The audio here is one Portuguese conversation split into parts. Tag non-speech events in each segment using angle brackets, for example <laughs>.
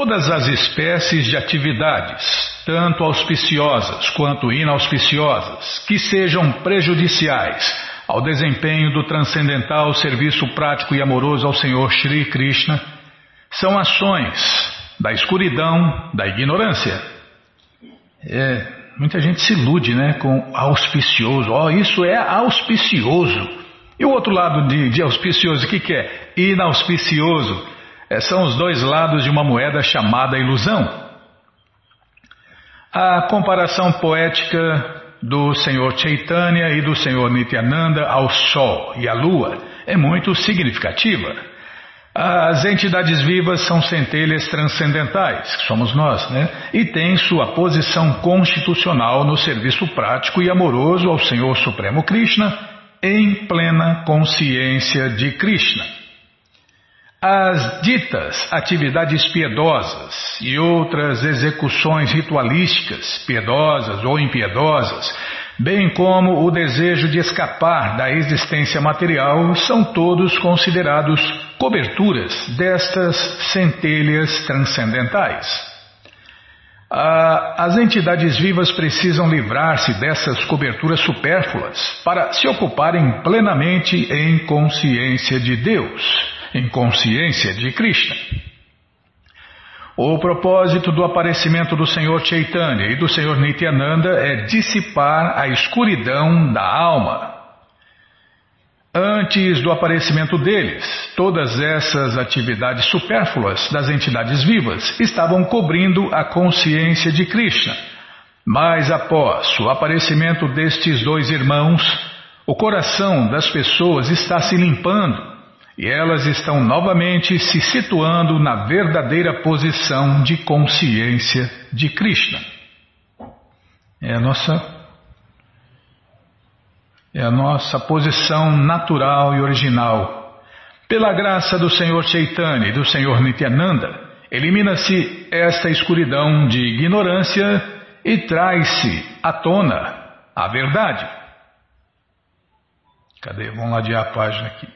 todas as espécies de atividades, tanto auspiciosas quanto inauspiciosas, que sejam prejudiciais ao desempenho do transcendental serviço prático e amoroso ao Senhor Shri Krishna, são ações da escuridão, da ignorância. É, muita gente se ilude né, com auspicioso. Oh, isso é auspicioso. E o outro lado de, de auspicioso, o que, que é? Inauspicioso. É, são os dois lados de uma moeda chamada ilusão. A comparação poética do Senhor Chaitanya e do Senhor Nityananda ao Sol e à Lua é muito significativa. As entidades vivas são centelhas transcendentais, que somos nós, né? E têm sua posição constitucional no serviço prático e amoroso ao Senhor Supremo Krishna, em plena consciência de Krishna. As ditas atividades piedosas e outras execuções ritualísticas, piedosas ou impiedosas, bem como o desejo de escapar da existência material, são todos considerados coberturas destas centelhas transcendentais. As entidades vivas precisam livrar-se dessas coberturas supérfluas para se ocuparem plenamente em consciência de Deus em consciência de Krishna. O propósito do aparecimento do Senhor Chaitanya e do Senhor Nityananda é dissipar a escuridão da alma. Antes do aparecimento deles, todas essas atividades supérfluas das entidades vivas estavam cobrindo a consciência de Krishna. Mas após o aparecimento destes dois irmãos, o coração das pessoas está se limpando e elas estão novamente se situando na verdadeira posição de consciência de Krishna. É a nossa é a nossa posição natural e original. Pela graça do Senhor Chaitanya e do Senhor Nityananda, elimina-se esta escuridão de ignorância e traz-se à tona a verdade. Cadê? Vamos ladear a página aqui.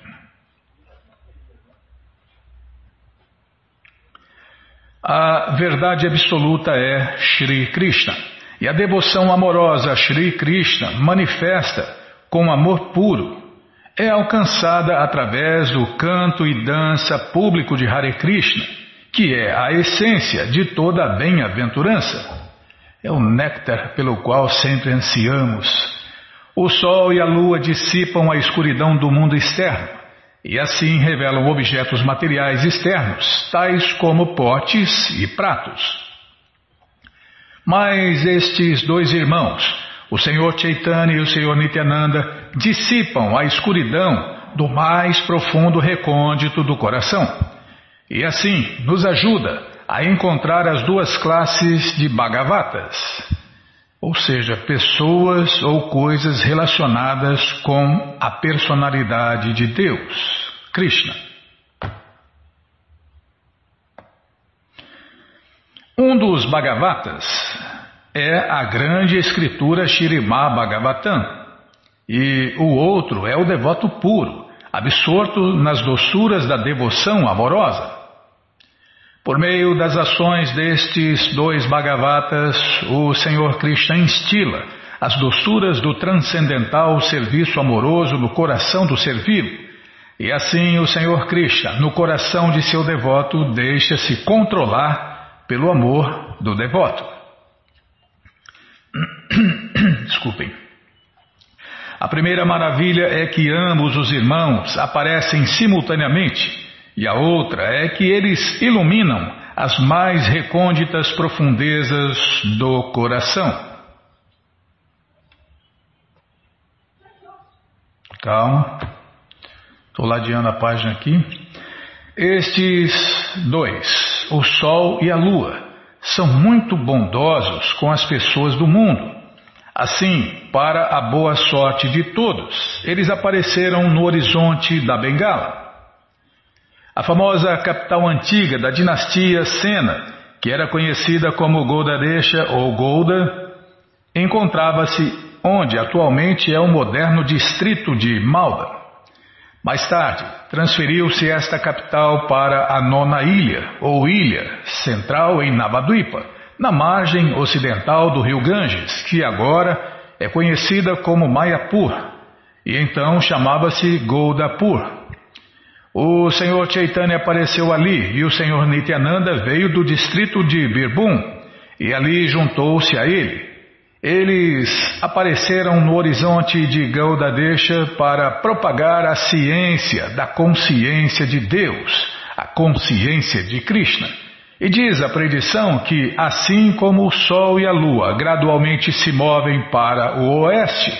A verdade absoluta é Shri Krishna. E a devoção amorosa a Shri Krishna manifesta com amor puro. É alcançada através do canto e dança público de Hare Krishna, que é a essência de toda a bem-aventurança. É o néctar pelo qual sempre ansiamos. O sol e a lua dissipam a escuridão do mundo externo e assim revelam objetos materiais externos, tais como potes e pratos. Mas estes dois irmãos, o Senhor Chaitanya e o Senhor Nityananda, dissipam a escuridão do mais profundo recôndito do coração. E assim nos ajuda a encontrar as duas classes de Bhagavatas ou seja, pessoas ou coisas relacionadas com a personalidade de Deus, Krishna. Um dos Bhagavatas é a grande escritura Shirimá Bhagavatam, e o outro é o devoto puro, absorto nas doçuras da devoção amorosa. Por meio das ações destes dois Bhagavatas, o Senhor Krishna instila as doçuras do transcendental serviço amoroso no coração do servido. E assim o Senhor Krishna, no coração de seu devoto, deixa-se controlar pelo amor do devoto. <coughs> Desculpem. A primeira maravilha é que ambos os irmãos aparecem simultaneamente e a outra é que eles iluminam as mais recônditas profundezas do coração. Calma, estou ladeando a página aqui. Estes dois, o Sol e a Lua, são muito bondosos com as pessoas do mundo. Assim, para a boa sorte de todos, eles apareceram no horizonte da Bengala. A famosa capital antiga da dinastia Sena, que era conhecida como Goldaresha ou Golda, encontrava-se onde atualmente é o moderno distrito de Malda. Mais tarde, transferiu-se esta capital para a nona ilha, ou ilha, central em Navadvipa, na margem ocidental do rio Ganges, que agora é conhecida como Mayapur, e então chamava-se Goldapur. O Senhor Chaitanya apareceu ali e o Senhor Nityananda veio do distrito de Birbhum e ali juntou-se a ele. Eles apareceram no horizonte de Gaudadesha para propagar a ciência da consciência de Deus, a consciência de Krishna. E diz a predição que, assim como o Sol e a Lua gradualmente se movem para o oeste,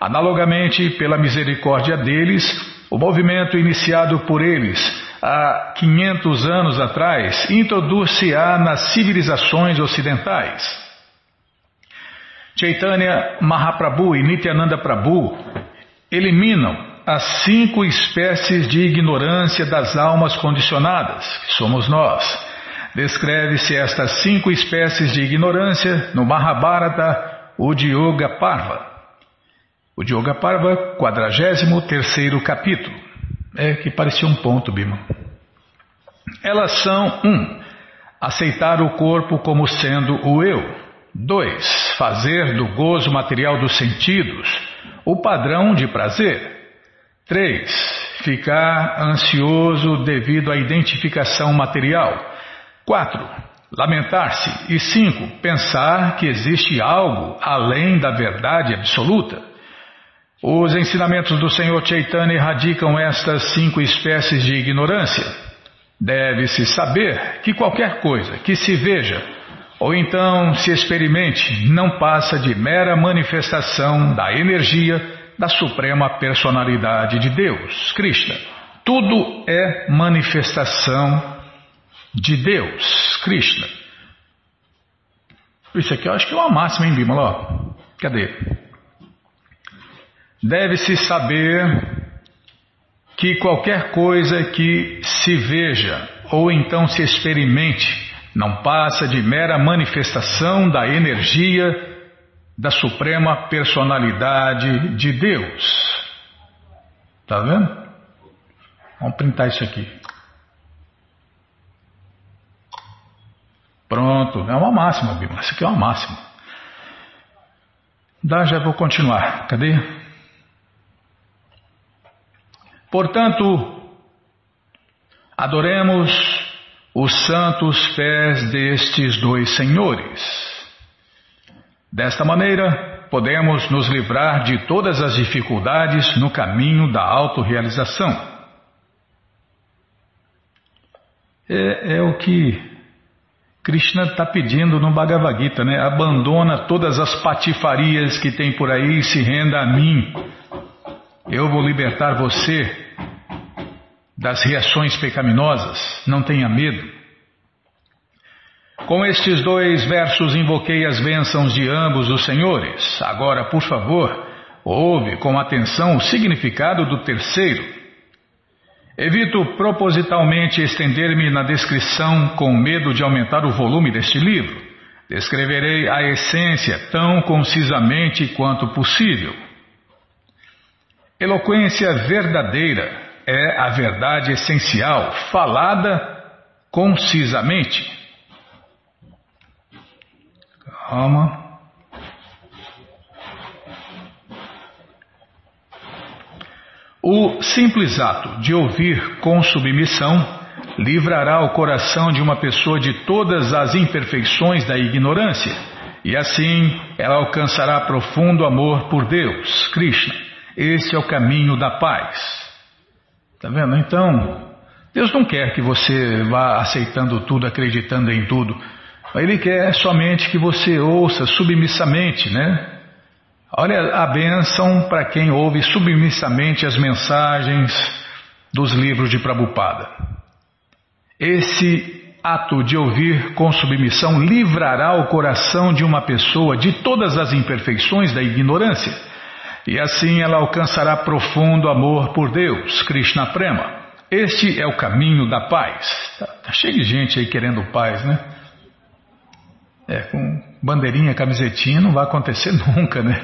analogamente, pela misericórdia deles, o movimento iniciado por eles há 500 anos atrás introduz-se-á nas civilizações ocidentais. Chaitanya Mahaprabhu e Nityananda Prabhu eliminam as cinco espécies de ignorância das almas condicionadas, que somos nós. Descreve-se estas cinco espécies de ignorância no Mahabharata Udyoga Parva. O Yoga Parva, 43 capítulo. É que parecia um ponto, Bima. Elas são: 1. Um, aceitar o corpo como sendo o eu. 2. Fazer do gozo material dos sentidos o padrão de prazer. 3. Ficar ansioso devido à identificação material. 4. Lamentar-se. E 5. Pensar que existe algo além da verdade absoluta. Os ensinamentos do Senhor Chaitanya erradicam estas cinco espécies de ignorância. Deve-se saber que qualquer coisa que se veja ou então se experimente não passa de mera manifestação da energia da Suprema Personalidade de Deus, Krishna. Tudo é manifestação de Deus, Krishna. Isso aqui eu acho que é uma máxima, hein, Bimala? Cadê? Deve-se saber que qualquer coisa que se veja ou então se experimente não passa de mera manifestação da energia da Suprema Personalidade de Deus. Tá vendo? Vamos printar isso aqui. Pronto, é uma máxima, Bíblia. Isso aqui é uma máxima. Dá, já vou continuar. Cadê? Portanto, adoremos os santos pés destes dois senhores. Desta maneira, podemos nos livrar de todas as dificuldades no caminho da autorrealização. É, é o que Krishna está pedindo no Bhagavad Gita, né? Abandona todas as patifarias que tem por aí e se renda a mim. Eu vou libertar você das reações pecaminosas, não tenha medo. Com estes dois versos invoquei as bênçãos de ambos os senhores. Agora, por favor, ouve com atenção o significado do terceiro. Evito propositalmente estender-me na descrição com medo de aumentar o volume deste livro. Descreverei a essência tão concisamente quanto possível. Eloquência verdadeira é a verdade essencial, falada concisamente. Calma. O simples ato de ouvir com submissão livrará o coração de uma pessoa de todas as imperfeições da ignorância, e assim ela alcançará profundo amor por Deus, Krishna. Esse é o caminho da paz. Está vendo? Então, Deus não quer que você vá aceitando tudo, acreditando em tudo. Ele quer somente que você ouça submissamente, né? Olha a bênção para quem ouve submissamente as mensagens dos livros de Prabhupada. Esse ato de ouvir com submissão livrará o coração de uma pessoa de todas as imperfeições da ignorância e assim ela alcançará profundo amor por Deus, Krishna Prema. Este é o caminho da paz. Tá, tá cheio de gente aí querendo paz, né? É, com bandeirinha, camisetinha não vai acontecer <laughs> nunca, né?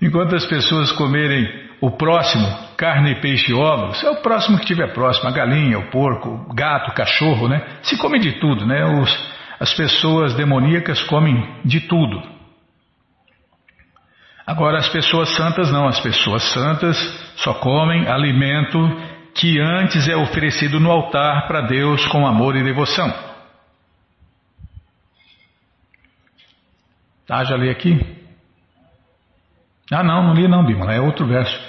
Enquanto as pessoas comerem o próximo, carne, peixe e ovos, é o próximo que tiver próximo, a galinha, o porco, o gato, o cachorro, né? Se come de tudo, né? Os, as pessoas demoníacas comem de tudo. Agora as pessoas santas não, as pessoas santas só comem alimento que antes é oferecido no altar para Deus com amor e devoção. Ah, já li aqui? Ah, não, não li não, Bimala, é outro verso.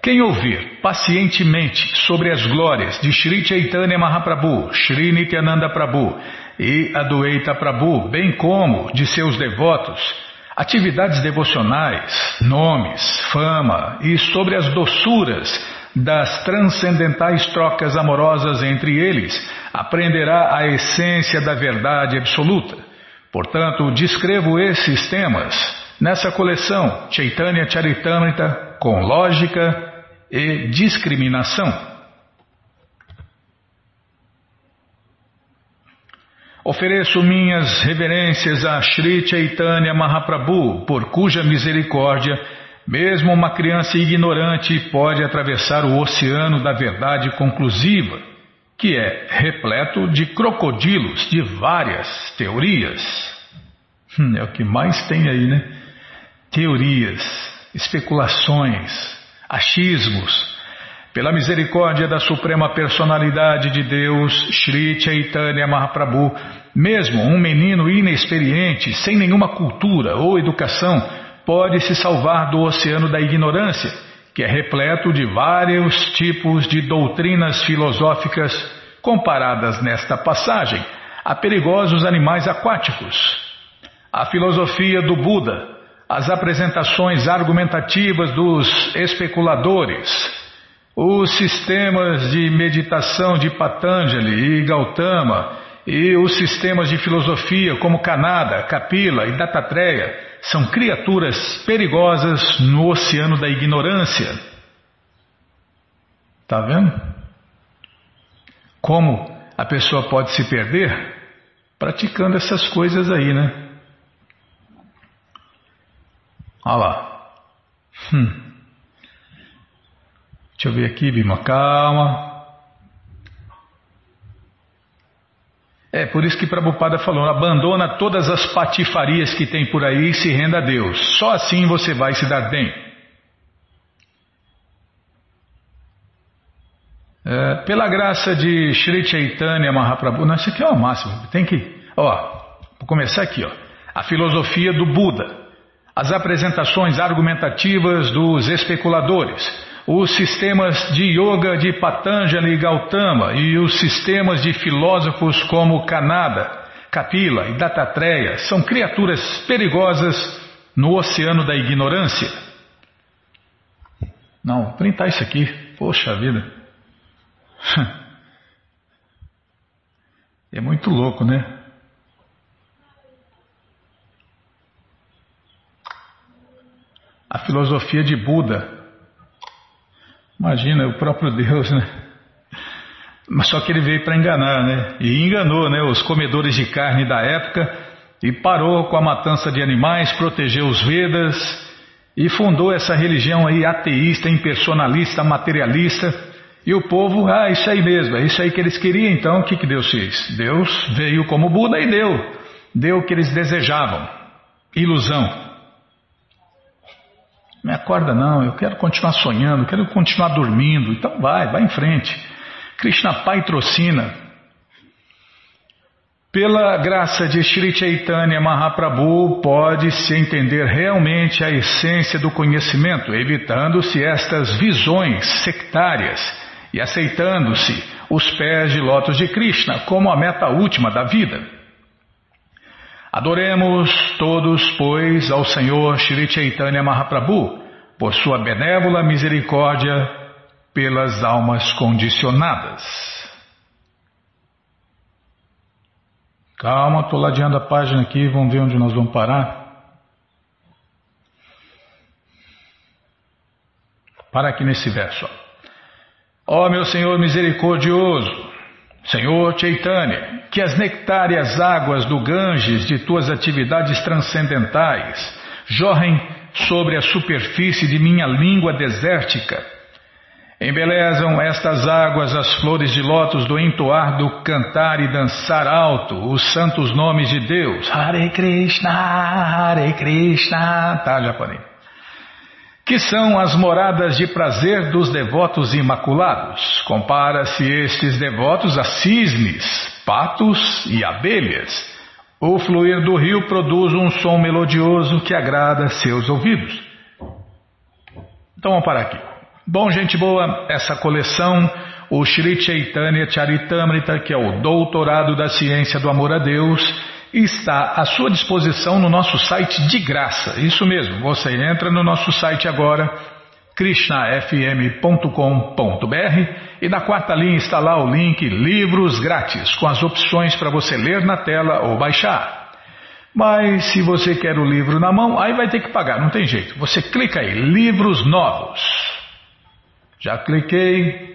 Quem ouvir pacientemente sobre as glórias de Sri Chaitanya Mahaprabhu, Sri Nityananda Prabhu e Adwaita Prabhu, bem como de seus devotos, atividades devocionais, nomes, fama e sobre as doçuras das transcendentais trocas amorosas entre eles, aprenderá a essência da verdade absoluta. Portanto, descrevo esses temas nessa coleção Chaitanya Charitamrita com lógica e discriminação. Ofereço minhas reverências a Sri Chaitanya Mahaprabhu, por cuja misericórdia, mesmo uma criança ignorante pode atravessar o oceano da verdade conclusiva, que é repleto de crocodilos de várias teorias. Hum, é o que mais tem aí, né? Teorias, especulações, achismos, pela misericórdia da Suprema Personalidade de Deus, Sri Chaitanya Mahaprabhu, mesmo um menino inexperiente, sem nenhuma cultura ou educação, pode se salvar do oceano da ignorância, que é repleto de vários tipos de doutrinas filosóficas comparadas nesta passagem a perigosos animais aquáticos. A filosofia do Buda, as apresentações argumentativas dos especuladores, os sistemas de meditação de Patanjali e Gautama e os sistemas de filosofia como Kanada, Kapila e Dattatreya são criaturas perigosas no oceano da ignorância. Tá vendo? Como a pessoa pode se perder praticando essas coisas aí, né? Olha lá. Hum. Deixa eu ver aqui, Bima, calma. É por isso que Prabhupada falou: abandona todas as patifarias que tem por aí e se renda a Deus. Só assim você vai se dar bem. É, pela graça de Sri Chaitanya Mahaprabhu, não, isso aqui é o máximo. Tem que, ó, vou começar aqui, ó. A filosofia do Buda, as apresentações argumentativas dos especuladores os sistemas de yoga de Patanjali e Gautama e os sistemas de filósofos como Kanada, Kapila e Dattatreya são criaturas perigosas no oceano da ignorância. Não, printar isso aqui. Poxa vida. <laughs> É muito louco, né? A filosofia de Buda Imagina, o próprio Deus, né? Mas só que ele veio para enganar, né? E enganou, né? Os comedores de carne da época e parou com a matança de animais, protegeu os Vedas e fundou essa religião aí ateísta, impersonalista, materialista. E o povo, ah, isso aí mesmo, é isso aí que eles queriam, então o que, que Deus fez? Deus veio como Buda e deu, deu o que eles desejavam. Ilusão. Me acorda não, eu quero continuar sonhando, quero continuar dormindo. Então vai, vai em frente. Krishna patrocina. Pela graça de Sri Chaitanya Mahaprabhu, pode-se entender realmente a essência do conhecimento, evitando-se estas visões sectárias e aceitando-se os pés de lótus de Krishna como a meta última da vida. Adoremos todos, pois, ao Senhor Shri Chaitanya Mahaprabhu, por sua benévola misericórdia pelas almas condicionadas. Calma, estou ladeando a página aqui, vamos ver onde nós vamos parar. Para aqui nesse verso. Ó oh, meu Senhor misericordioso, Senhor Chaitanya, que as nectárias águas do Ganges de tuas atividades transcendentais jorrem sobre a superfície de minha língua desértica. Embelezam estas águas as flores de lótus do entoar do cantar e dançar alto os santos nomes de Deus. Hare Krishna, Hare Krishna. Tá, japonês. Que são as moradas de prazer dos devotos imaculados. Compara-se estes devotos a cisnes, patos e abelhas. O fluir do rio produz um som melodioso que agrada seus ouvidos. Então vamos parar aqui. Bom, gente boa, essa coleção, o Sri Chaitanya Charitamrita, que é o Doutorado da Ciência do Amor a Deus, está à sua disposição no nosso site de graça. Isso mesmo, você entra no nosso site agora, krishnafm.com.br e na quarta linha está lá o link Livros Grátis, com as opções para você ler na tela ou baixar. Mas se você quer o livro na mão, aí vai ter que pagar, não tem jeito. Você clica aí, Livros Novos. Já cliquei.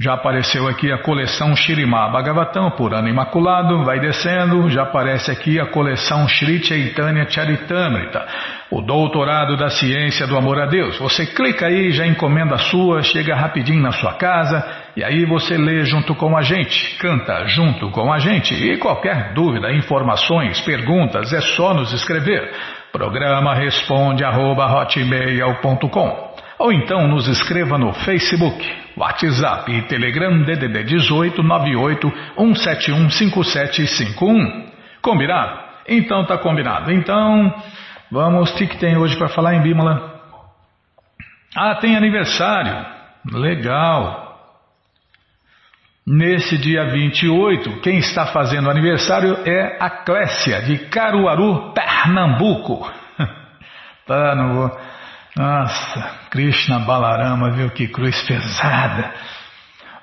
Já apareceu aqui a coleção Shirimá Bhagavatam por ano imaculado, vai descendo, já aparece aqui a coleção Shri Chaitanya Charitamrita, o doutorado da ciência do amor a Deus. Você clica aí, já encomenda a sua, chega rapidinho na sua casa e aí você lê junto com a gente, canta junto com a gente e qualquer dúvida, informações, perguntas, é só nos escrever. Programa responde arroba ou então nos escreva no Facebook, WhatsApp e Telegram DDD 18 98 171 5751. Combinado? Então tá combinado. Então, vamos, o que, tem hoje para falar em Bímola? Ah, tem aniversário. Legal. Nesse dia 28, quem está fazendo aniversário é a Clécia, de Caruaru, Pernambuco. <laughs> tá, não vou. Nossa, Krishna Balarama, viu que cruz pesada.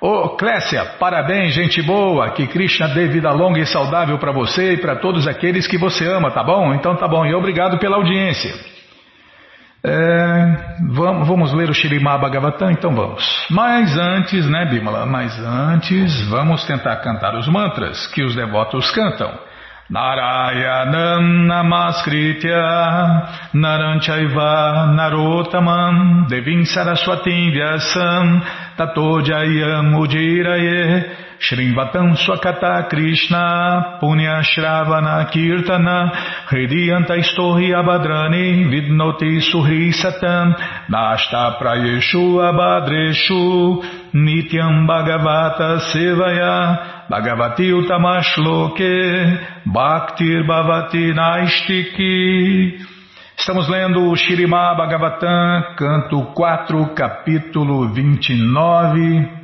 Ô oh, Clécia, parabéns, gente boa. Que Krishna dê vida longa e saudável para você e para todos aqueles que você ama, tá bom? Então tá bom, e obrigado pela audiência. É, vamos, vamos, ler o Shirimá Bhagavatam? Então vamos. Mas antes, né, Bimala? Mas antes, vamos tentar cantar os mantras que os devotos cantam. Narayanam Namaskritya Naranchaiva Narotamam Devim Saraswatim Vyasam Tato Jayam Ujiraye Shrimvatam Swakata Krishna Punya Shravana Kirtana Hridiyanta Istohi Abadrani Vidnoti Suhri Satam Nashta Prayeshu Abadreshu Nityam Bhagavata Sevaya Bhagavati Utamashloke Bhaktir Bhavati Naistiki. Estamos lendo o Shirimá Bhagavatam, canto 4, capítulo 29.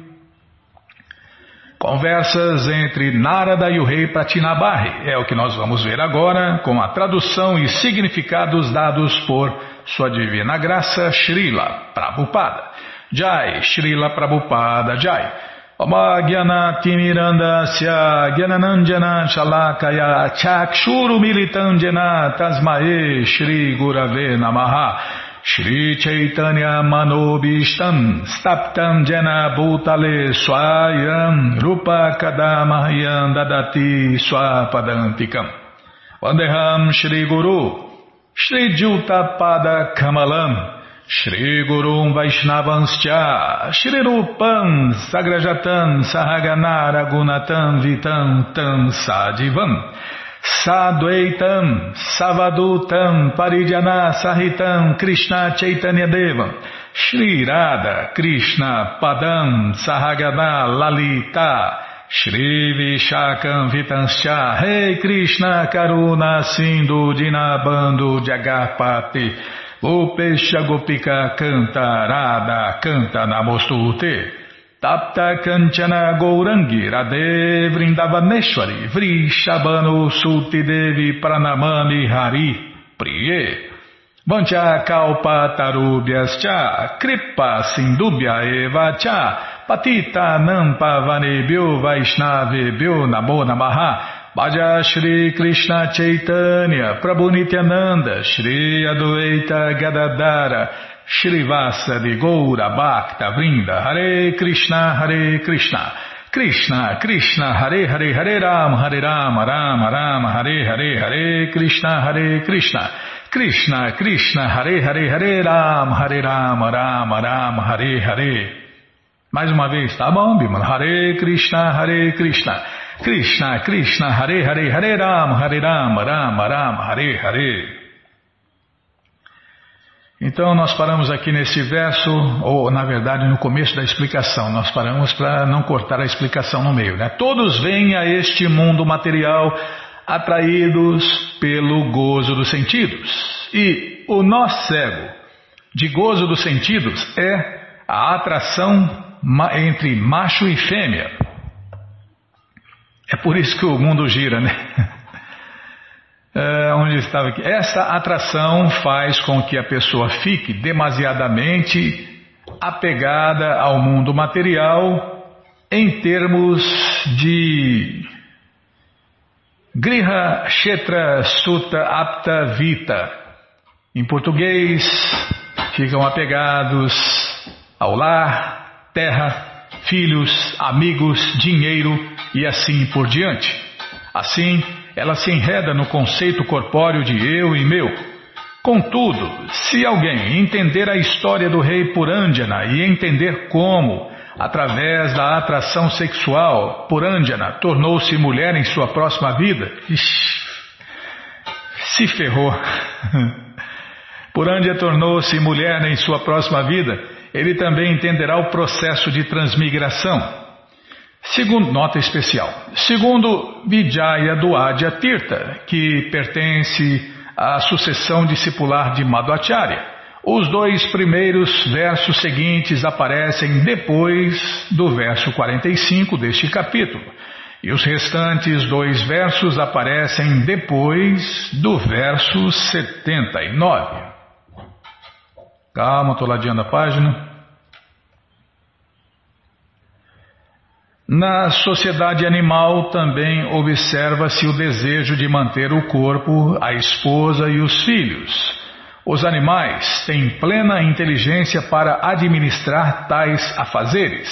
Conversas entre Narada e o rei Pratinabarri. É o que nós vamos ver agora, com a tradução e significados dados por Sua Divina Graça Srila Prabhupada. Jai, Srila Prabhupada Jai. Omagyanatimirandasya Gyananandjana Shalakaya Chakshuru Militandjana Tasmae Shri Gurave Namaha. Shri Chaitanya Manobishtam Staptam Jana Bhutale Swayam Rupa Kadamahyam Dadati Swapadantikam. Vandeham Shri Guru Shri Juta Pada Kamalam Shri Gurum Vaishnavanscha Shri Rupam Sagrajatan Sahagana Gunatam Vitam Tam Sadivam Sadvaitam Savadutam Parijana Sahitam Krishna Chaitanya Devam Shri Radha Krishna Padam Sahagana Lalita Shri Vishakam Vitanscha Rei Krishna Karuna Sindhu Dinabando Jagarpati Upesha Gopika canta Radha canta Namostute Tapta Kanchana Gourangi Radhe Vrindavaneshwari Vrishabano Suti Devi Pranamani Hari Priye. Vancha Kalpa Tarubhyas Cha Kripa Sindubhya Eva Cha. Patita Nampa Vanebhyo Vaishnavebhyo Namo Namaha Bhaja Shri Krishna Chaitanya, Prabhu Nityananda, Shri Adwaita Gadadara, Shri Vasa de Goura Bhakta Vrinda, Hare Krishna, Hare Krishna, Krishna, Krishna, Hare Hare, Hare Ram, Hare Ram, Ram Ram, Hare Hare, Hare Krishna, Hare Krishna, Krishna, Krishna, Hare Hare, Hare Ram, Hare Ram, Ram Ram, Hare Hare. Mais uma vez, tá bom, Bimala? Hare Krishna, Hare Krishna, Krishna, Krishna, Hare Hare, Hare Ram, Hare Ram, Ram Ram, Hare Hare. Então nós paramos aqui nesse verso, ou na verdade no começo da explicação, nós paramos para não cortar a explicação no meio. Né? Todos vêm a este mundo material atraídos pelo gozo dos sentidos. E o nó cego de gozo dos sentidos é a atração entre macho e fêmea. É por isso que o mundo gira, né? <laughs> É, onde estava aqui? Essa atração faz com que a pessoa fique demasiadamente apegada ao mundo material em termos de Griha Kshetra Sutta Apta Vita. Em português, ficam apegados ao lar, terra, filhos, amigos, dinheiro e assim por diante. Assim, ela se enreda no conceito corpóreo de eu e meu. Contudo, se alguém entender a história do rei Purandjana e entender como através da atração sexual, Purandjana tornou-se mulher em sua próxima vida. Ixi, se ferrou. <laughs> Purandjana tornou-se mulher em sua próxima vida. Ele também entenderá o processo de transmigração. Segundo, nota especial. Segundo Vijaya Duadya Tirtha, que pertence à sucessão discipular de Madhvacharya. Os dois primeiros versos seguintes aparecem depois do verso 45 deste capítulo, e os restantes dois versos aparecem depois do verso 79. Calma, estou ladeando a página. Na sociedade animal também observa-se o desejo de manter o corpo, a esposa e os filhos. Os animais têm plena inteligência para administrar tais afazeres.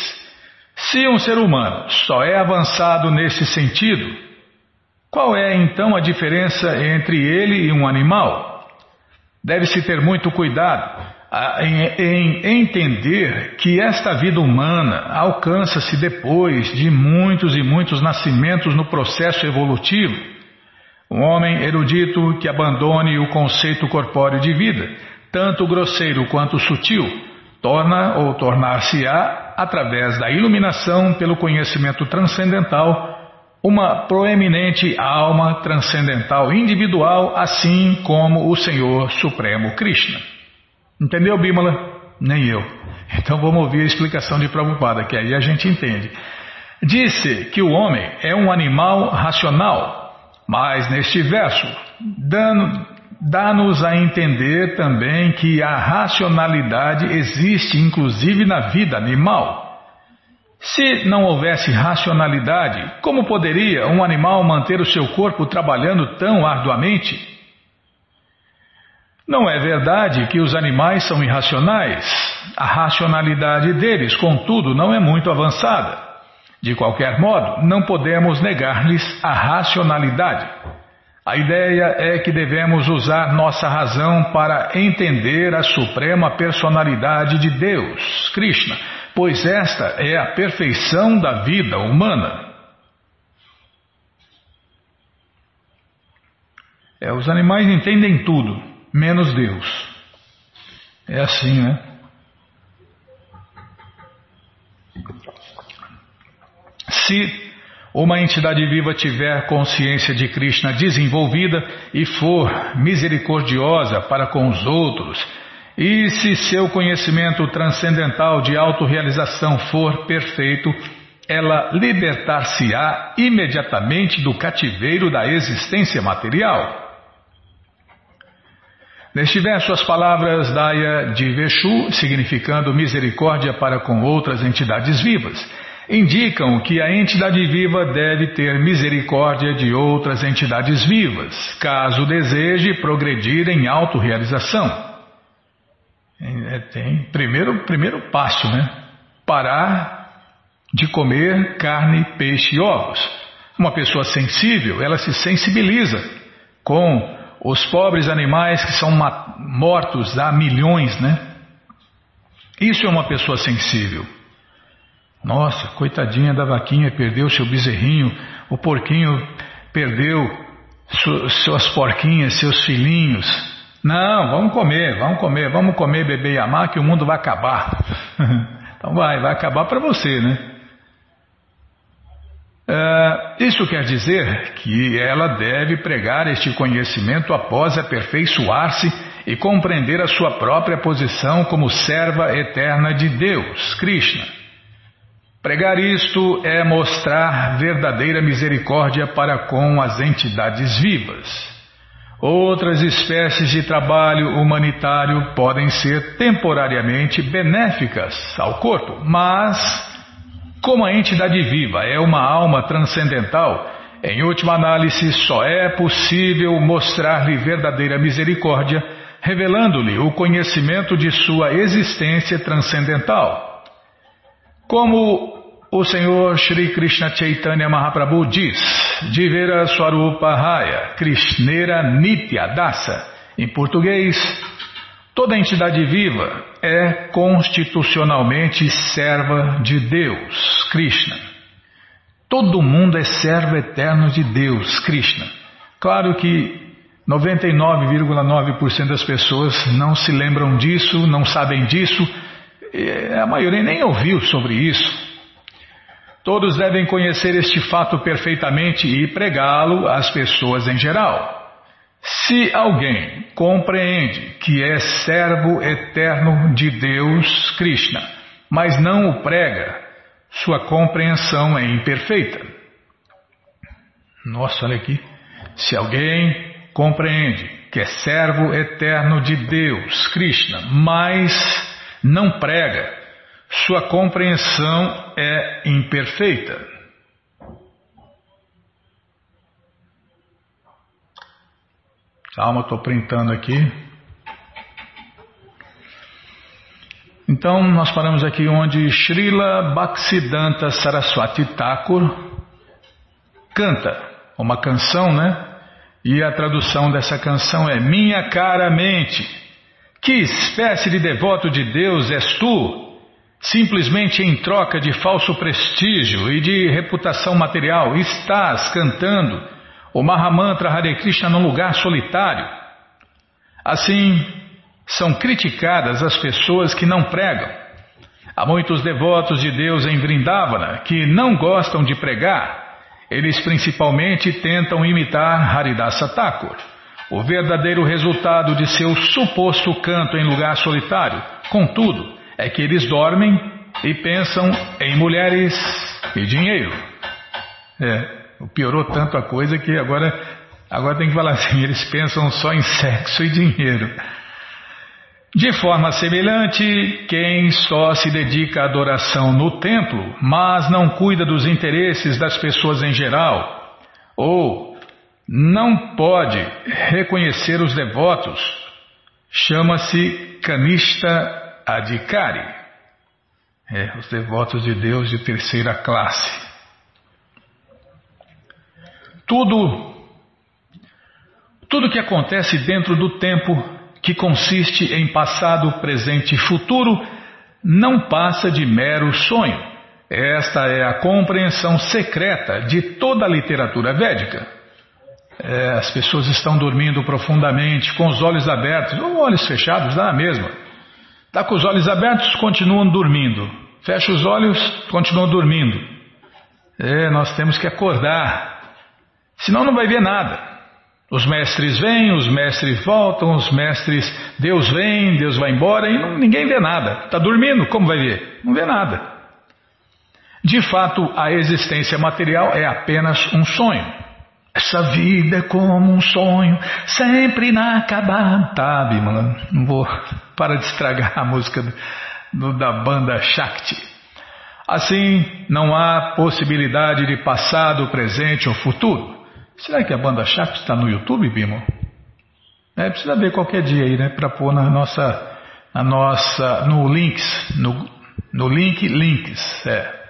Se um ser humano só é avançado nesse sentido, qual é então a diferença entre ele e um animal? Deve-se ter muito cuidado em, em entender que esta vida humana alcança-se depois de muitos e muitos nascimentos no processo evolutivo um homem erudito que abandone o conceito corpóreo de vida, tanto grosseiro quanto sutil, torna ou tornar-se-á, através da iluminação pelo conhecimento transcendental, uma proeminente alma transcendental individual, assim como o Senhor Supremo Krishna. Entendeu, Bimala? Nem eu. Então vamos ouvir a explicação de Prabhupada, que aí a gente entende. Disse que o homem é um animal racional, mas neste verso, dá-nos a entender também que a racionalidade existe inclusive na vida animal. Se não houvesse racionalidade, como poderia um animal manter o seu corpo trabalhando tão arduamente? Não é verdade que os animais são irracionais. A racionalidade deles, contudo, não é muito avançada. De qualquer modo, não podemos negar-lhes a racionalidade. A ideia é que devemos usar nossa razão para entender a suprema personalidade de Deus, Krishna, pois esta é a perfeição da vida humana. É, os animais entendem tudo, menos Deus. É assim, né? Se uma entidade viva tiver consciência de Krishna desenvolvida e for misericordiosa para com os outros, e se seu conhecimento transcendental de autorrealização for perfeito, ela libertar-se-á imediatamente do cativeiro da existência material. Neste verso, as palavras Daya de Veshu, significando misericórdia para com outras entidades vivas, indicam que a entidade viva deve ter misericórdia de outras entidades vivas, caso deseje progredir em autorrealização. É, tem primeiro, primeiro passo, né? Parar de comer carne, peixe e ovos. Uma pessoa sensível, ela se sensibiliza com os pobres animais que são mortos há milhões, né? Isso é uma pessoa sensível. Nossa, coitadinha da vaquinha, perdeu seu bezerrinho, o porquinho perdeu suas porquinhas, seus filhinhos. Não, vamos comer, vamos comer, vamos comer, beber e amar, que o mundo vai acabar. <laughs> então vai, vai acabar para você, né? Uh, isso quer dizer que ela deve pregar este conhecimento após aperfeiçoar-se e compreender a sua própria posição como serva eterna de Deus, Krishna. Pregar isto é mostrar verdadeira misericórdia para com as entidades vivas. Outras espécies de trabalho humanitário podem ser temporariamente benéficas ao corpo, mas como a entidade viva é uma alma transcendental, em última análise, só é possível mostrar-lhe verdadeira misericórdia, revelando-lhe o conhecimento de sua existência transcendental. Como o Senhor Sri Krishna Chaitanya Mahaprabhu diz, Divera Swarupa Raya, Krishnera Nitya Dasa, em português, Toda entidade viva é constitucionalmente serva de Deus, Krishna. Todo mundo é servo eterno de Deus, Krishna. Claro que 99,9% das pessoas não se lembram disso, não sabem disso, a maioria nem ouviu sobre isso. Todos devem conhecer este fato perfeitamente e pregá-lo às pessoas em geral. Se alguém compreende que é servo eterno de Deus, Krishna, mas não o prega, sua compreensão é imperfeita. Nossa, olha aqui. Se alguém compreende que é servo eterno de Deus, Krishna, mas não prega, sua compreensão é imperfeita. Calma, estou printando aqui. Então, nós paramos aqui onde Srila Bhaktisiddhanta Saraswati Thakur canta uma canção, né? E a tradução dessa canção é Minha cara mente, que espécie de devoto de Deus és tu? Simplesmente em troca de falso prestígio e de reputação material, estás cantando o Mahamantra Hare Krishna num lugar solitário. Assim, são criticadas as pessoas que não pregam. Há muitos devotos de Deus em Vrindavana que não gostam de pregar. Eles principalmente tentam imitar Haridasa Thakur. O verdadeiro resultado de seu suposto canto em lugar solitário, contudo, é que eles dormem e pensam em mulheres e dinheiro. É, Piorou tanto a coisa que agora, agora tem que falar assim: eles pensam só em sexo e dinheiro. De forma semelhante, quem só se dedica à adoração no templo, mas não cuida dos interesses das pessoas em geral, ou não pode reconhecer os devotos, chama-se Kanista Adhikari. É, os devotos de Deus de terceira classe. Tudo, tudo que acontece dentro do tempo, que consiste em passado, presente e futuro, não passa de mero sonho. Esta é a compreensão secreta de toda a literatura védica. É, as pessoas estão dormindo profundamente, com os olhos abertos, ou olhos fechados, dá a mesma. Está com os olhos abertos, continuam dormindo. Fecha os olhos, continuam dormindo. É, nós temos que acordar. Senão não vai ver nada. Os mestres vêm, os mestres voltam, os mestres, Deus vem, Deus vai embora e não, ninguém vê nada. Está dormindo, como vai ver? Não vê nada. De fato, a existência material é apenas um sonho. Essa vida é como um sonho, sempre inacabado. Tá, Bimala, não vou <laughs> para de estragar a música do, do, da banda Shakti. Assim, não há possibilidade de passado, presente ou futuro. Será que a banda Chape está no YouTube, Bimo? É, precisa ver qualquer dia aí, né? Para pôr na nossa, na nossa, no links, no, no link links, é.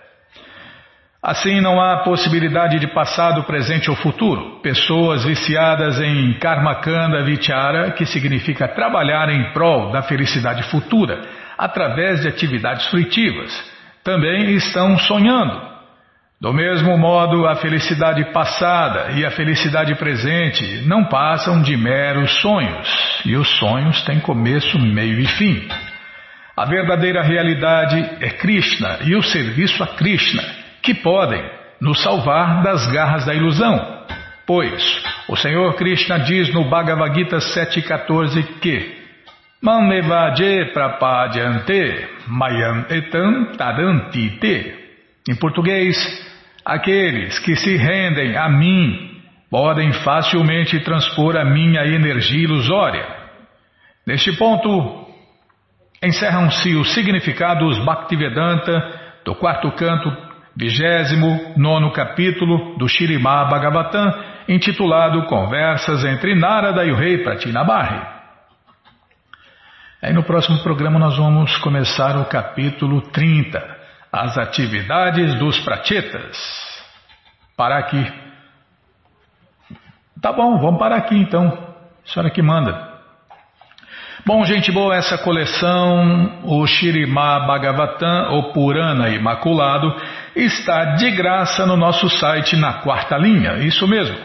Assim não há possibilidade de passado, presente ou futuro. Pessoas viciadas em karmakanda vichara, que significa trabalhar em prol da felicidade futura, através de atividades fruitivas, também estão sonhando. Do mesmo modo, a felicidade passada e a felicidade presente não passam de meros sonhos, e os sonhos têm começo, meio e fim. A verdadeira realidade é Krishna e o serviço a Krishna que podem nos salvar das garras da ilusão. Pois o Senhor Krishna diz no Bhagavad Gita 7,14 que Mamevaje prapadyante mayam etam tarantite. Em português, aqueles que se rendem a mim podem facilmente transpor a minha energia ilusória. Neste ponto, encerram-se os significados Bhaktivedanta do quarto canto Vigésimo nono capítulo do Shirimá Bhagavatam, intitulado Conversas entre Narada e o rei Pratinabarri. Aí no próximo programa nós vamos começar o capítulo 30, as atividades dos prachetas. Parar aqui. Tá bom, vamos parar aqui então. A senhora que manda. Bom, gente boa, essa coleção, o Shirimá Bhagavatam, o Purana Imaculado, está de graça no nosso site na quarta linha, isso mesmo.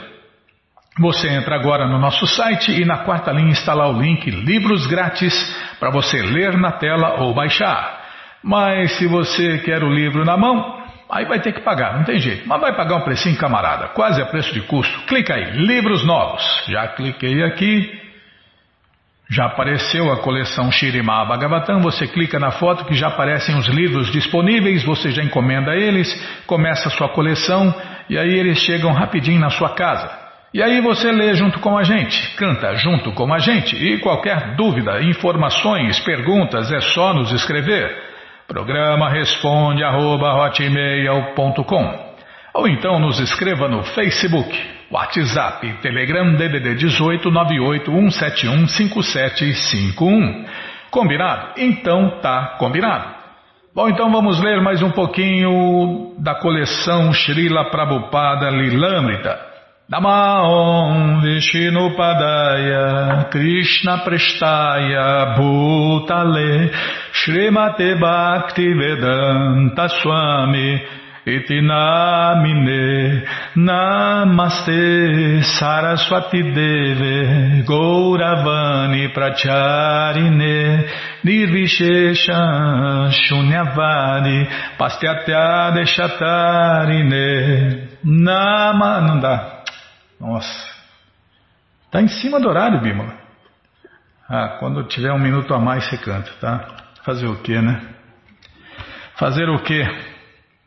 Você entra agora no nosso site e na quarta linha está lá o link Livros Grátis para você ler na tela ou baixar. Mas se você quer o livro na mão, aí vai ter que pagar, não tem jeito. Mas vai pagar um precinho, camarada, quase a preço de custo. Clica aí, Livros Novos. Já cliquei aqui. Já apareceu a coleção Shirimá Bhagavatam, você clica na foto que já aparecem os livros disponíveis, você já encomenda eles, começa a sua coleção e aí eles chegam rapidinho na sua casa. E aí você lê junto com a gente, canta junto com a gente e qualquer dúvida, informações, perguntas é só nos escrever. Programa responde arroba, ou então nos escreva no Facebook WhatsApp, Telegram DDD 18 5751. Combinado? Então tá combinado. Bom, então vamos ler mais um pouquinho da coleção Srila Prabhupada Lilamrita. Namaon Padaya Krishna Prestaya Bhutale Srimate Bhakti Vedanta Swami Itinamine Namaste Saraswati Deve Gauravani Pracharine Nirvishesha Shunyavadi Pastyatya Deshatarine Nama... Não dá. Nossa. Tá em cima do horário, Bima. Ah, quando tiver um minuto a mais você canta, tá? Fazer o quê, né? Fazer o quê?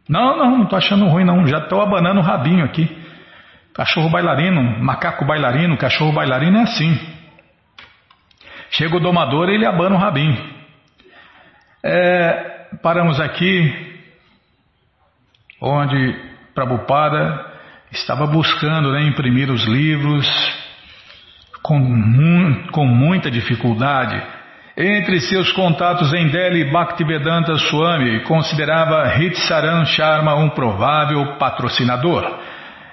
Não, não, não estou achando ruim não. Já estou abanando o rabinho aqui. Cachorro bailarino, macaco bailarino, cachorro bailarino é assim. Chega o domador e ele abana o rabinho. É, paramos aqui onde Prabhupada estava buscando né, imprimir os livros com, com muita dificuldade entre seus contatos em Delhi, Bhaktivedanta Swami considerava Hitsaran Sharma um provável patrocinador.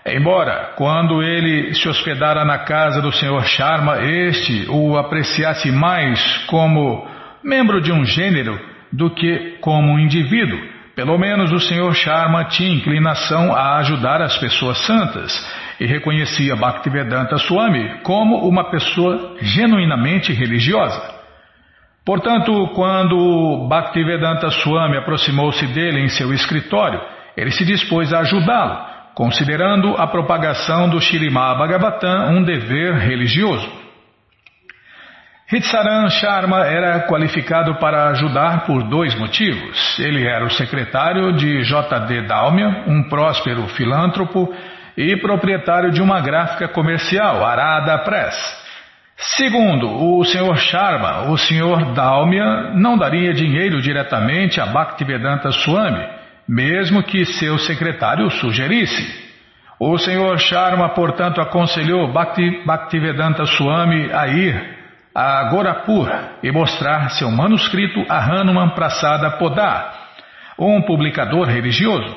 Embora, quando ele se hospedara na casa do Sr. Sharma, este o apreciasse mais como membro de um gênero do que como um indivíduo, pelo menos o Sr. Sharma tinha inclinação a ajudar as pessoas santas e reconhecia Bhaktivedanta Swami como uma pessoa genuinamente religiosa. Portanto, quando Bhaktivedanta Swami aproximou-se dele em seu escritório, ele se dispôs a ajudá-lo, considerando a propagação do Shirimá Bhagavatam um dever religioso. Hitsaran Sharma era qualificado para ajudar por dois motivos. Ele era o secretário de J.D. Dalmia, um próspero filântropo e proprietário de uma gráfica comercial, Arada Press. Segundo o Sr. Sharma, o Sr. Dalmia não daria dinheiro diretamente a Bhaktivedanta Swami, mesmo que seu secretário sugerisse. O Sr. Sharma, portanto, aconselhou Bhakti, Bhaktivedanta Swami a ir a Gorapur e mostrar seu manuscrito a Hanuman Prasada Podar, um publicador religioso.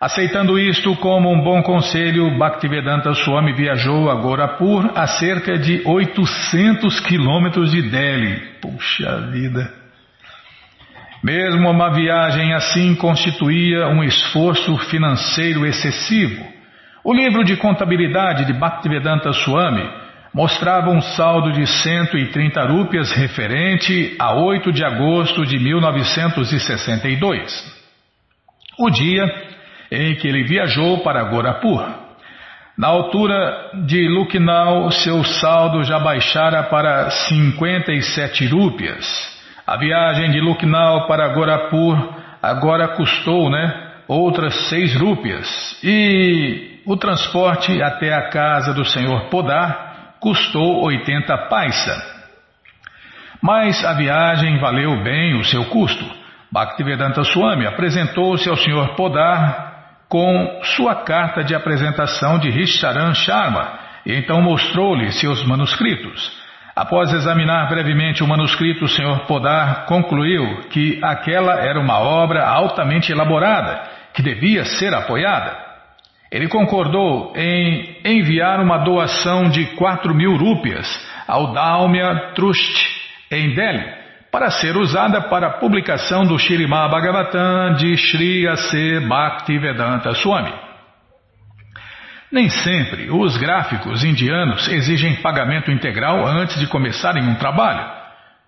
Aceitando isto como um bom conselho, Bhaktivedanta Swami viajou a Gorapur a cerca de 800 quilômetros de Delhi. Puxa vida! Mesmo uma viagem assim constituía um esforço financeiro excessivo. O livro de contabilidade de Bhaktivedanta Swami mostrava um saldo de 130 rúpias referente a 8 de agosto de 1962. O dia em que ele viajou para Gorapur. Na altura de Lucknow, seu saldo já baixara para 57 rúpias. A viagem de Lucknow para Gorapur agora custou, né, outras 6 rúpias. E o transporte até a casa do senhor Podar custou 80 paisa. Mas a viagem valeu bem o seu custo. Bhaktivedanta Swami apresentou-se ao senhor Podar com sua carta de apresentação de Risharan Sharma e então mostrou-lhe seus manuscritos. Após examinar brevemente o manuscrito, o Sr. Podar concluiu que aquela era uma obra altamente elaborada, que devia ser apoiada. Ele concordou em enviar uma doação de 4 mil rúpias ao Dalmia Trust, em Delhi, para ser usada para a publicação do Shirimá Bhagavatam de Sri A.C. Bhaktivedanta Swami. Nem sempre os gráficos indianos exigem pagamento integral antes de começarem um trabalho,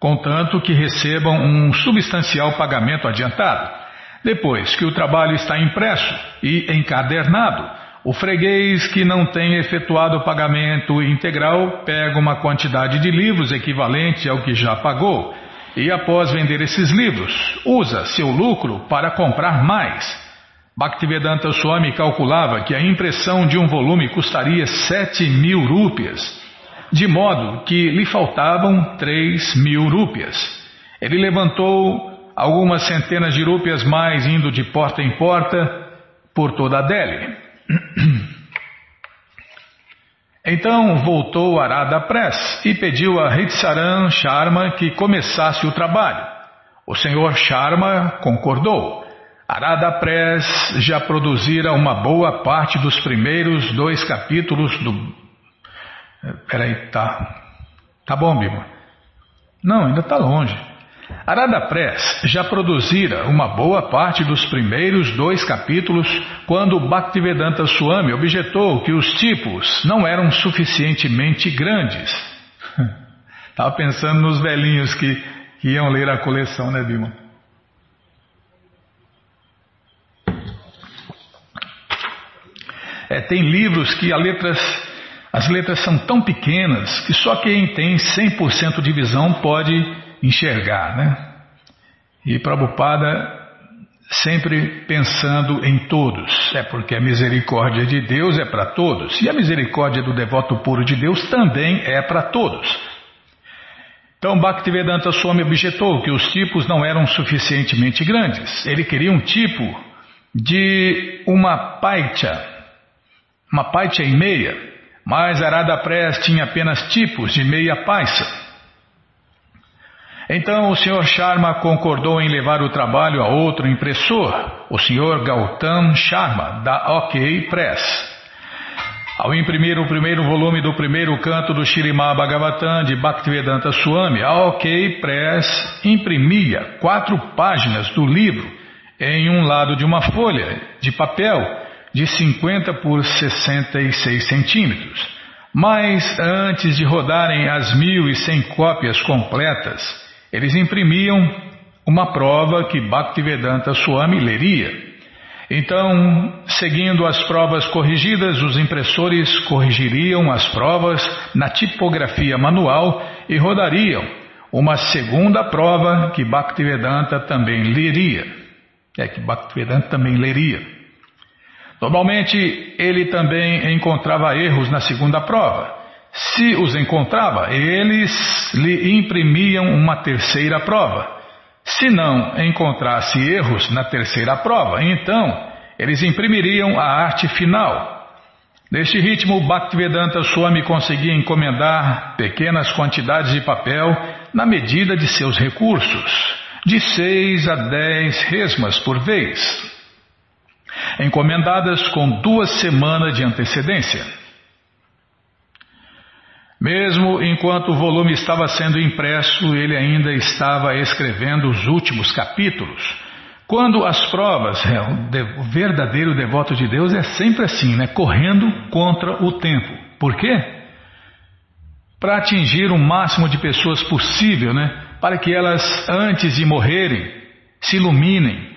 contanto que recebam um substancial pagamento adiantado. Depois que o trabalho está impresso e encadernado, o freguês que não tem efetuado o pagamento integral pega uma quantidade de livros equivalente ao que já pagou e após vender esses livros, usa seu lucro para comprar mais. Bhaktivedanta Swami calculava que a impressão de um volume custaria 7 mil rúpias, de modo que lhe faltavam 3 mil rúpias. Ele levantou algumas centenas de rúpias mais indo de porta em porta por toda a Delhi. <clears throat> Então voltou Arada Press e pediu a Hitsaran Sharma que começasse o trabalho. O senhor Sharma concordou. Arada Press já produzira uma boa parte dos primeiros dois capítulos do. Eh, peraí, tá. Tá bom, Bima. Não, ainda está longe. Arada Press já produzira uma boa parte dos primeiros dois capítulos quando Bhaktivedanta Swami objetou que os tipos não eram suficientemente grandes. <laughs> Estava pensando nos velhinhos que, que, iam ler a coleção, né, Bima? É, tem livros que letras, as letras são tão pequenas que só quem tem 100% de visão pode enxergar, né? E Prabhupada sempre pensando em todos, é porque a misericórdia de Deus é para todos, e a misericórdia do devoto puro de Deus também é para todos. Então Bhaktivedanta Swami objetou que os tipos não eram suficientemente grandes. Ele queria um tipo de uma paitya, uma paitya e meia, mas Arada Press tinha apenas tipos de meia paisa. Então o Sr. Sharma concordou em levar o trabalho a outro impressor, o Sr. Gautam Sharma, da OK Press. Ao imprimir o primeiro volume do primeiro canto do Shirimá Bhagavatam de Bhaktivedanta Swami, a OK Press imprimia quatro páginas do livro em um lado de uma folha de papel de 50 por 66 centímetros. Mas antes de rodarem as 1.100 cópias completas, eles imprimiam uma prova que Bhaktivedanta Swami leria. Então, seguindo as provas corrigidas, os impressores corrigiriam as provas na tipografia manual e rodariam uma segunda prova que Bhaktivedanta também leria. É que Bhaktivedanta também leria. Normalmente, ele também encontrava erros na segunda prova. Se os encontrava, eles lhe imprimiam uma terceira prova. Se não encontrasse erros na terceira prova, então eles imprimiriam a arte final. Neste ritmo, Bhaktivedanta Swami conseguia encomendar pequenas quantidades de papel na medida de seus recursos, de seis a dez resmas por vez. encomendadas com duas semanas de antecedência. Mesmo enquanto o volume estava sendo impresso, ele ainda estava escrevendo os últimos capítulos. Quando as provas, é, o verdadeiro devoto de Deus é sempre assim, né? Correndo contra o tempo. Por quê? Para atingir o máximo de pessoas possível, né? Para que elas, antes de morrerem, se iluminem,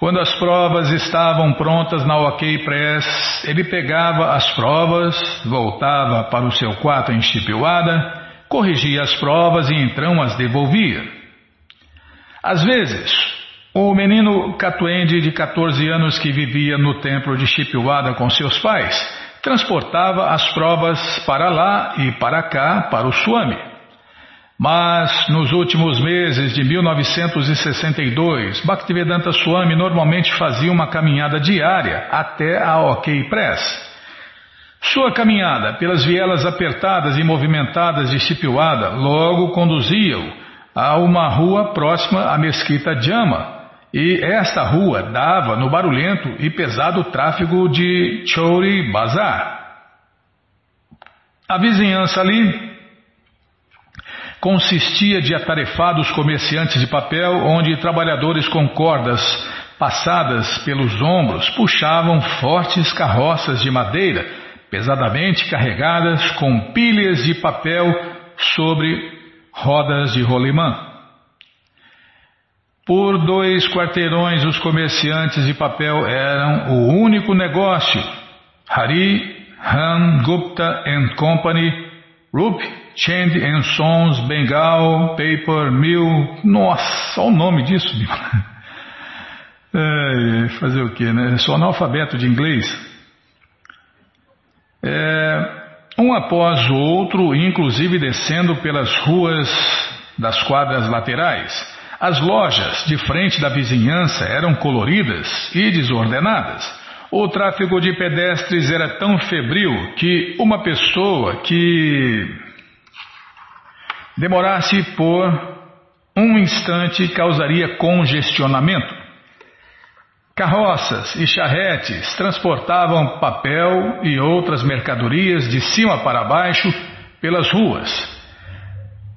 quando as provas estavam prontas na OK Press, ele pegava as provas, voltava para o seu quarto em Chipewada, corrigia as provas e então as devolvia. Às vezes, o menino Catuende de 14 anos que vivia no templo de Chipewada com seus pais, transportava as provas para lá e para cá para o Swami. Mas nos últimos meses de 1962, Bhaktivedanta Swami normalmente fazia uma caminhada diária até a OK Press. Sua caminhada pelas vielas apertadas e movimentadas de Chipiwada logo conduzia-o a uma rua próxima à mesquita Jama, e esta rua dava no barulhento e pesado tráfego de Chori Bazar. A vizinhança ali consistia de atarefados comerciantes de papel, onde trabalhadores com cordas passadas pelos ombros puxavam fortes carroças de madeira, pesadamente carregadas com pilhas de papel sobre rodas de rolimã. Por dois quarteirões, os comerciantes de papel eram o único negócio. Hari Ram Gupta and Company, Rup Chand and Sons, Bengal, Paper, Mill. Nossa, olha o nome disso. É, <laughs> fazer o que, né? Sou analfabeto de inglês. É, um após o outro, inclusive descendo pelas ruas das quadras laterais. As lojas de frente da vizinhança eram coloridas e desordenadas. O tráfego de pedestres era tão febril que uma pessoa que Demorar-se por um instante causaria congestionamento. Carroças e charretes transportavam papel e outras mercadorias de cima para baixo pelas ruas.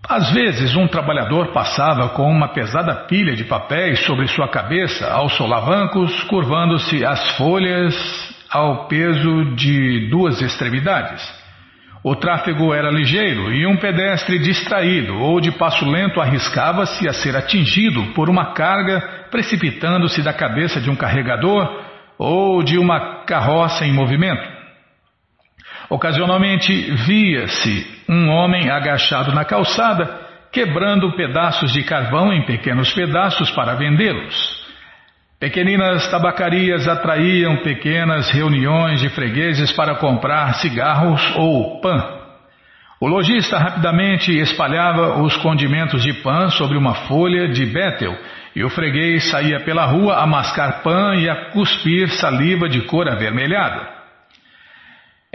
Às vezes, um trabalhador passava com uma pesada pilha de papéis sobre sua cabeça, aos solavancos, curvando-se as folhas ao peso de duas extremidades. O tráfego era ligeiro e um pedestre distraído ou de passo lento arriscava-se a ser atingido por uma carga precipitando-se da cabeça de um carregador ou de uma carroça em movimento. Ocasionalmente via-se um homem agachado na calçada, quebrando pedaços de carvão em pequenos pedaços para vendê-los. Pequeninas tabacarias atraíam pequenas reuniões de fregueses para comprar cigarros ou pão. O lojista rapidamente espalhava os condimentos de pão sobre uma folha de bétel e o freguês saía pela rua a mascar pão e a cuspir saliva de cor avermelhada.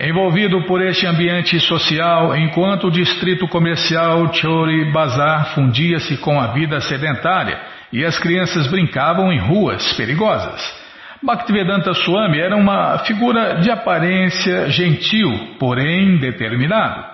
Envolvido por este ambiente social, enquanto o distrito comercial Chori Bazar fundia-se com a vida sedentária, e as crianças brincavam em ruas perigosas. Bhaktivedanta Swami era uma figura de aparência gentil, porém determinado.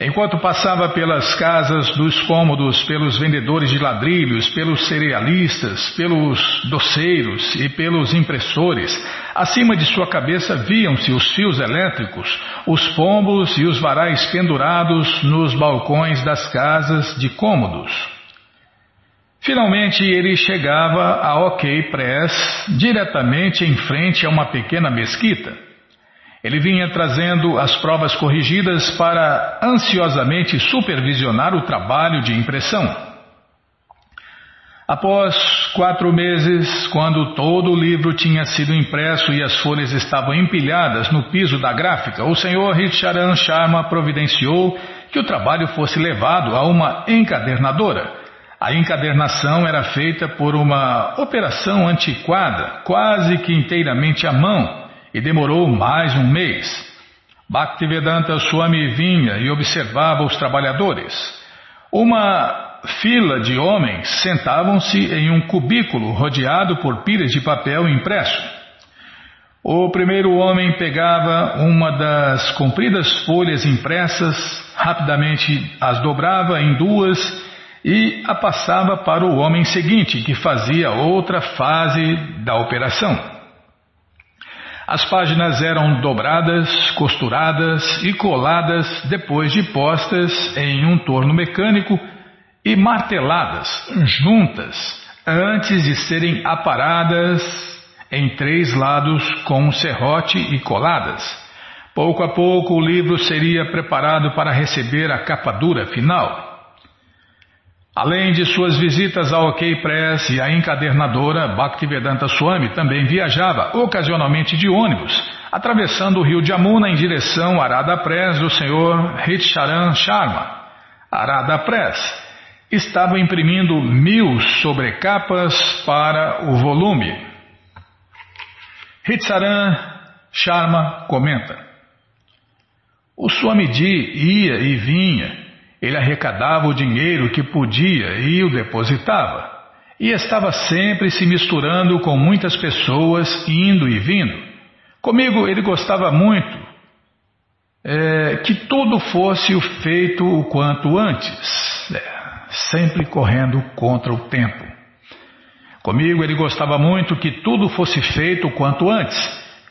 Enquanto passava pelas casas dos cômodos, pelos vendedores de ladrilhos, pelos cerealistas, pelos doceiros e pelos impressores, acima de sua cabeça viam-se os fios elétricos, os pombos e os varais pendurados nos balcões das casas de cômodos. Finalmente ele chegava a OK Press diretamente em frente a uma pequena mesquita. Ele vinha trazendo as provas corrigidas para ansiosamente supervisionar o trabalho de impressão. Após quatro meses, quando todo o livro tinha sido impresso e as folhas estavam empilhadas no piso da gráfica, o senhor Richaran Sharma providenciou que o trabalho fosse levado a uma encadernadora a encadernação era feita por uma operação antiquada, quase que inteiramente à mão, e demorou mais um mês. Bhaktivedanta Swami vinha e observava os trabalhadores. Uma fila de homens sentavam-se em um cubículo rodeado por pilhas de papel impresso. O primeiro homem pegava uma das compridas folhas impressas, rapidamente as dobrava em duas e a passava para o homem seguinte, que fazia outra fase da operação. As páginas eram dobradas, costuradas e coladas depois de postas em um torno mecânico e marteladas juntas antes de serem aparadas em três lados com um serrote e coladas. Pouco a pouco o livro seria preparado para receber a capa dura final. Além de suas visitas ao OK Press e à encadernadora, Bhaktivedanta Swami também viajava ocasionalmente de ônibus, atravessando o rio Jamuna em direção à Arada Press do Sr. Hitcharan Sharma. Arada Press estava imprimindo mil sobrecapas para o volume. Hitcharan Sharma comenta: O Swamiji ia e vinha ele arrecadava o dinheiro que podia e o depositava. E estava sempre se misturando com muitas pessoas, indo e vindo. Comigo ele gostava muito é, que tudo fosse o feito o quanto antes, é, sempre correndo contra o tempo. Comigo ele gostava muito que tudo fosse feito o quanto antes.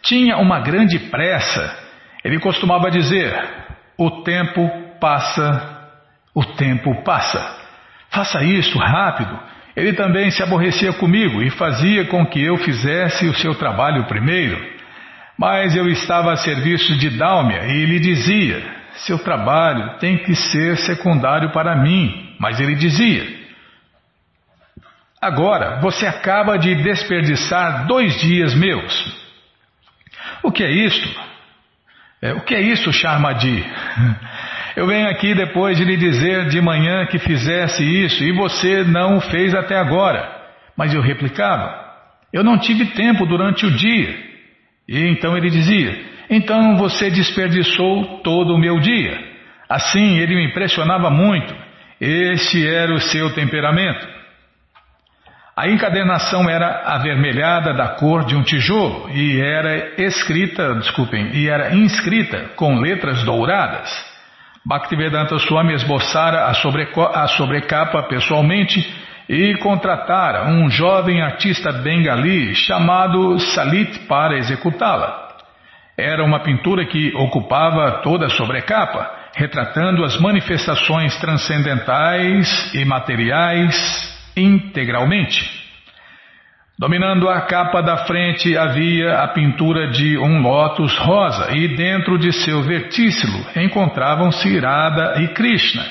Tinha uma grande pressa. Ele costumava dizer: o tempo passa o tempo passa. Faça isso rápido. Ele também se aborrecia comigo e fazia com que eu fizesse o seu trabalho primeiro. Mas eu estava a serviço de Dálmia e lhe dizia: seu trabalho tem que ser secundário para mim. Mas ele dizia: agora você acaba de desperdiçar dois dias meus. O que é isto? É, o que é isso, Charmadi? <laughs> Eu venho aqui depois de lhe dizer de manhã que fizesse isso e você não o fez até agora. Mas eu replicava: Eu não tive tempo durante o dia. E então ele dizia: Então você desperdiçou todo o meu dia. Assim ele me impressionava muito. Esse era o seu temperamento. A encadernação era avermelhada da cor de um tijolo e era escrita, desculpem, e era inscrita com letras douradas. Bhaktivedanta Swami esboçara a, a sobrecapa pessoalmente e contratara um jovem artista bengali chamado Salit para executá-la. Era uma pintura que ocupava toda a sobrecapa, retratando as manifestações transcendentais e materiais integralmente. Dominando a capa da frente havia a pintura de um lótus rosa e dentro de seu vertícilo encontravam-se Radha e Krishna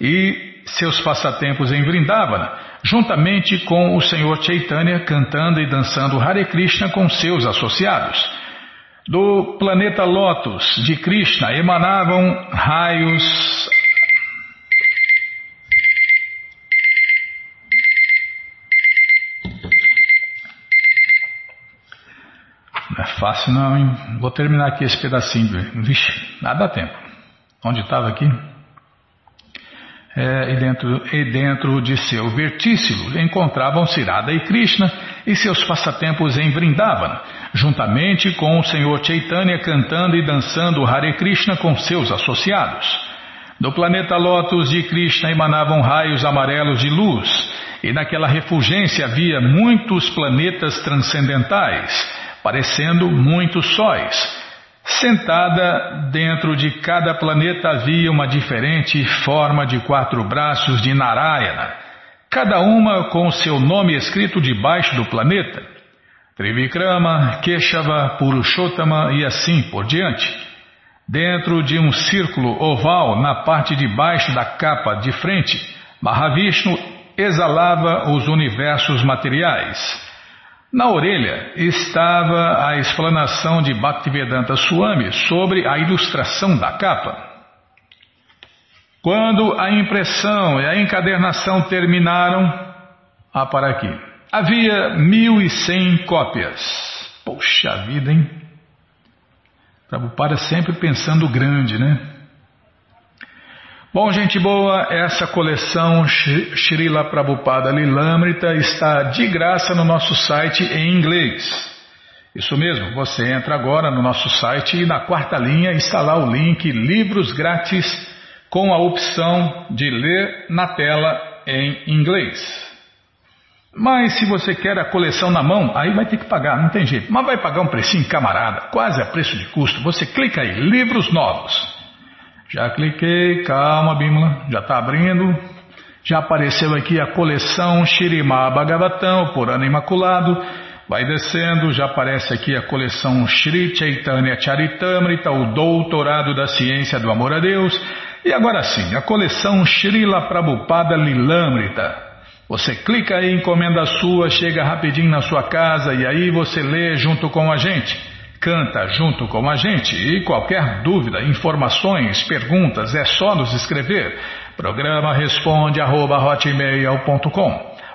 e seus passatempos em Vrindavana, juntamente com o Senhor Chaitanya cantando e dançando Hare Krishna com seus associados. Do planeta Lótus de Krishna emanavam raios é fácil não, hein? Vou terminar aqui esse pedacinho. Vixe, nada dá tempo. Onde estava aqui? É, e, dentro, e dentro de seu vertícilo encontravam-se Radha e Krishna e seus passatempos em Vrindavana, juntamente com o Senhor Chaitanya cantando e dançando Hare Krishna com seus associados. Do planeta Lótus de Krishna emanavam raios amarelos de luz, e naquela refulgência havia muitos planetas transcendentais parecendo muitos sóis. Sentada dentro de cada planeta havia uma diferente forma de quatro braços de Narayana, cada uma com seu nome escrito debaixo do planeta. Trivikrama, Keshava, Purushottama e assim por diante. Dentro de um círculo oval na parte de baixo da capa de frente, Mahavishnu exalava os universos materiais. Na orelha estava a explanação de Bhaktivedanta Swami sobre a ilustração da capa. Quando a impressão e a encadernação terminaram, ah, para aqui, havia mil e cem cópias. Poxa vida, hein? Prabhupada sempre pensando grande, né? Bom, gente boa, essa coleção Srila Prabhupada Lilamrita está de graça no nosso site em inglês. Isso mesmo, você entra agora no nosso site e na quarta linha está lá o link Livros Grátis com a opção de ler na tela em inglês. Mas se você quer a coleção na mão, aí vai ter que pagar, não tem jeito. Mas vai pagar um precinho camarada, quase a preço de custo. Você clica aí, livros novos. Já cliquei, calma Bímola, já está abrindo. Já apareceu aqui a coleção Shirimá Bhagavatam, por ano imaculado. Vai descendo, já aparece aqui a coleção Shri Chaitanya Charitamrita, o Doutorado da Ciência do Amor a Deus. E agora sim, a coleção Srila Prabhupada Lilamrita. Você clica aí, encomenda sua, chega rapidinho na sua casa e aí você lê junto com a gente canta junto com a gente e qualquer dúvida, informações, perguntas é só nos escrever. Programa responde arroba,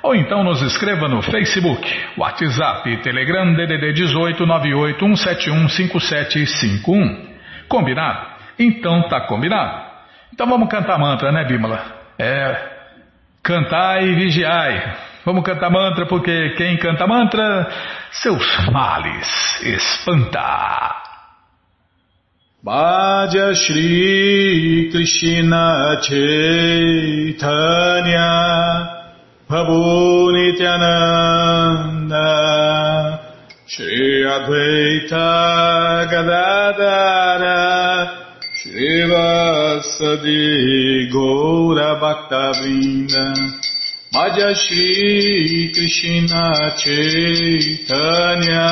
ou então nos escreva no Facebook, WhatsApp Telegram DDD 18 981715751. Combinado? Então tá combinado. Então vamos cantar mantra, né, Bímola? É, cantai e vigiai. Vamos cantar mantra, porque quem canta mantra, seus males espanta. Bhaja Shri Krishna Chaitanya Prabhu Nityananda Shri Advaita Gadadara Bhaja Shri Krishna Chaitanya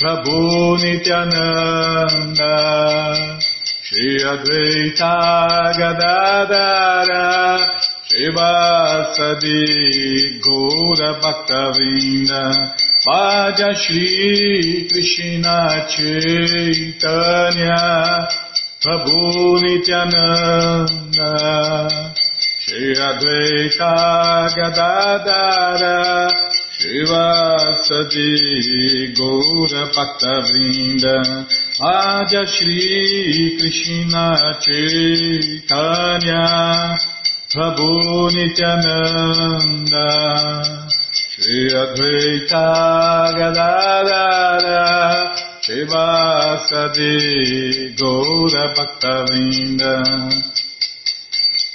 Prabhu Nityananda Shri Advaita Gadadara Shri Vasadi Gaura Bhaktavinda Bhaja Shri Krishna Chaitanya Prabhu Nityananda Shri Advaita Gadadara Shivasadi Gaura Bhaktavrinda Adya Shri Krishna Chaitanya Prabhu Nityananda Shri Advaita Gadadara Shivasadi Gaura Bhaktavrinda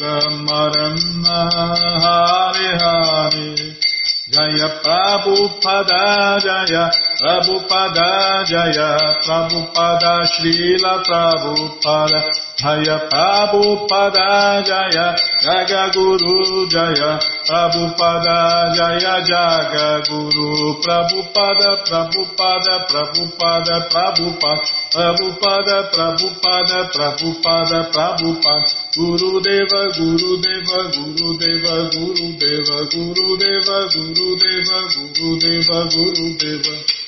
Rama Rama Hare Hare Jaya Prabhupada Jaya Prabhupada Jaya Prabhupada Srila Prabhupada Jaya Prabhupada Jaya Jaga Guru Jaya Prabhupada Jaya Jaga Guru Prabhupada Prabhupada Prabhupada Prabhupada Prabhupada Prabhupada Prabhupada Prabhupada Guru Deva Guru Deva Guru Deva Guru Deva Guru Deva Guru Deva Guru Deva Guru Deva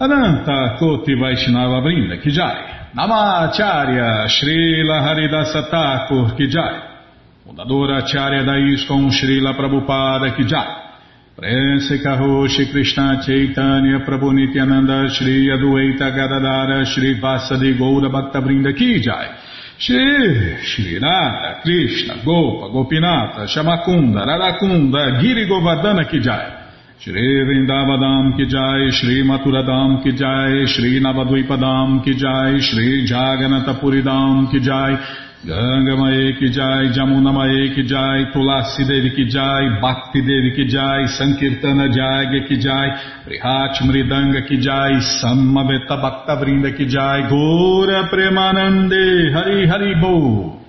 Ananta Koti Vaishnava Brinda Ki Jai? Namacharya Srila Haridasa Thakur Ki Jai? Fundadora Acharya da Srila Prabhupada Ki Jai? Prense Karoshi Krishna Chaitanya Prabhu Nityananda Shri Adueita Gadadara Shri Vasadi Goura Bhaktavrinda Ki Jai? Shri Shri Radha Krishna Gopa Gopinata Shamakunda Radakunda Giri Govardhana Ki Jai Shri Vrindavadam Ki Jai Shri Maturadam Ki Jai Shri Navadvipadam Ki Jai Shri Jaganatapuridam Ki Jai Ganga Mae Ki Jai, Jamuna Mae Ki Jai, Tulasi Devi Ki Jai, Bhakti Devi Ki Jai, Sankirtana Jagya Ki Jai, Prihat Mridanga Ki Jai, Samaveta Bhakta Vrinda Ki Jai, Gora Premanande, Hari Hari Bo.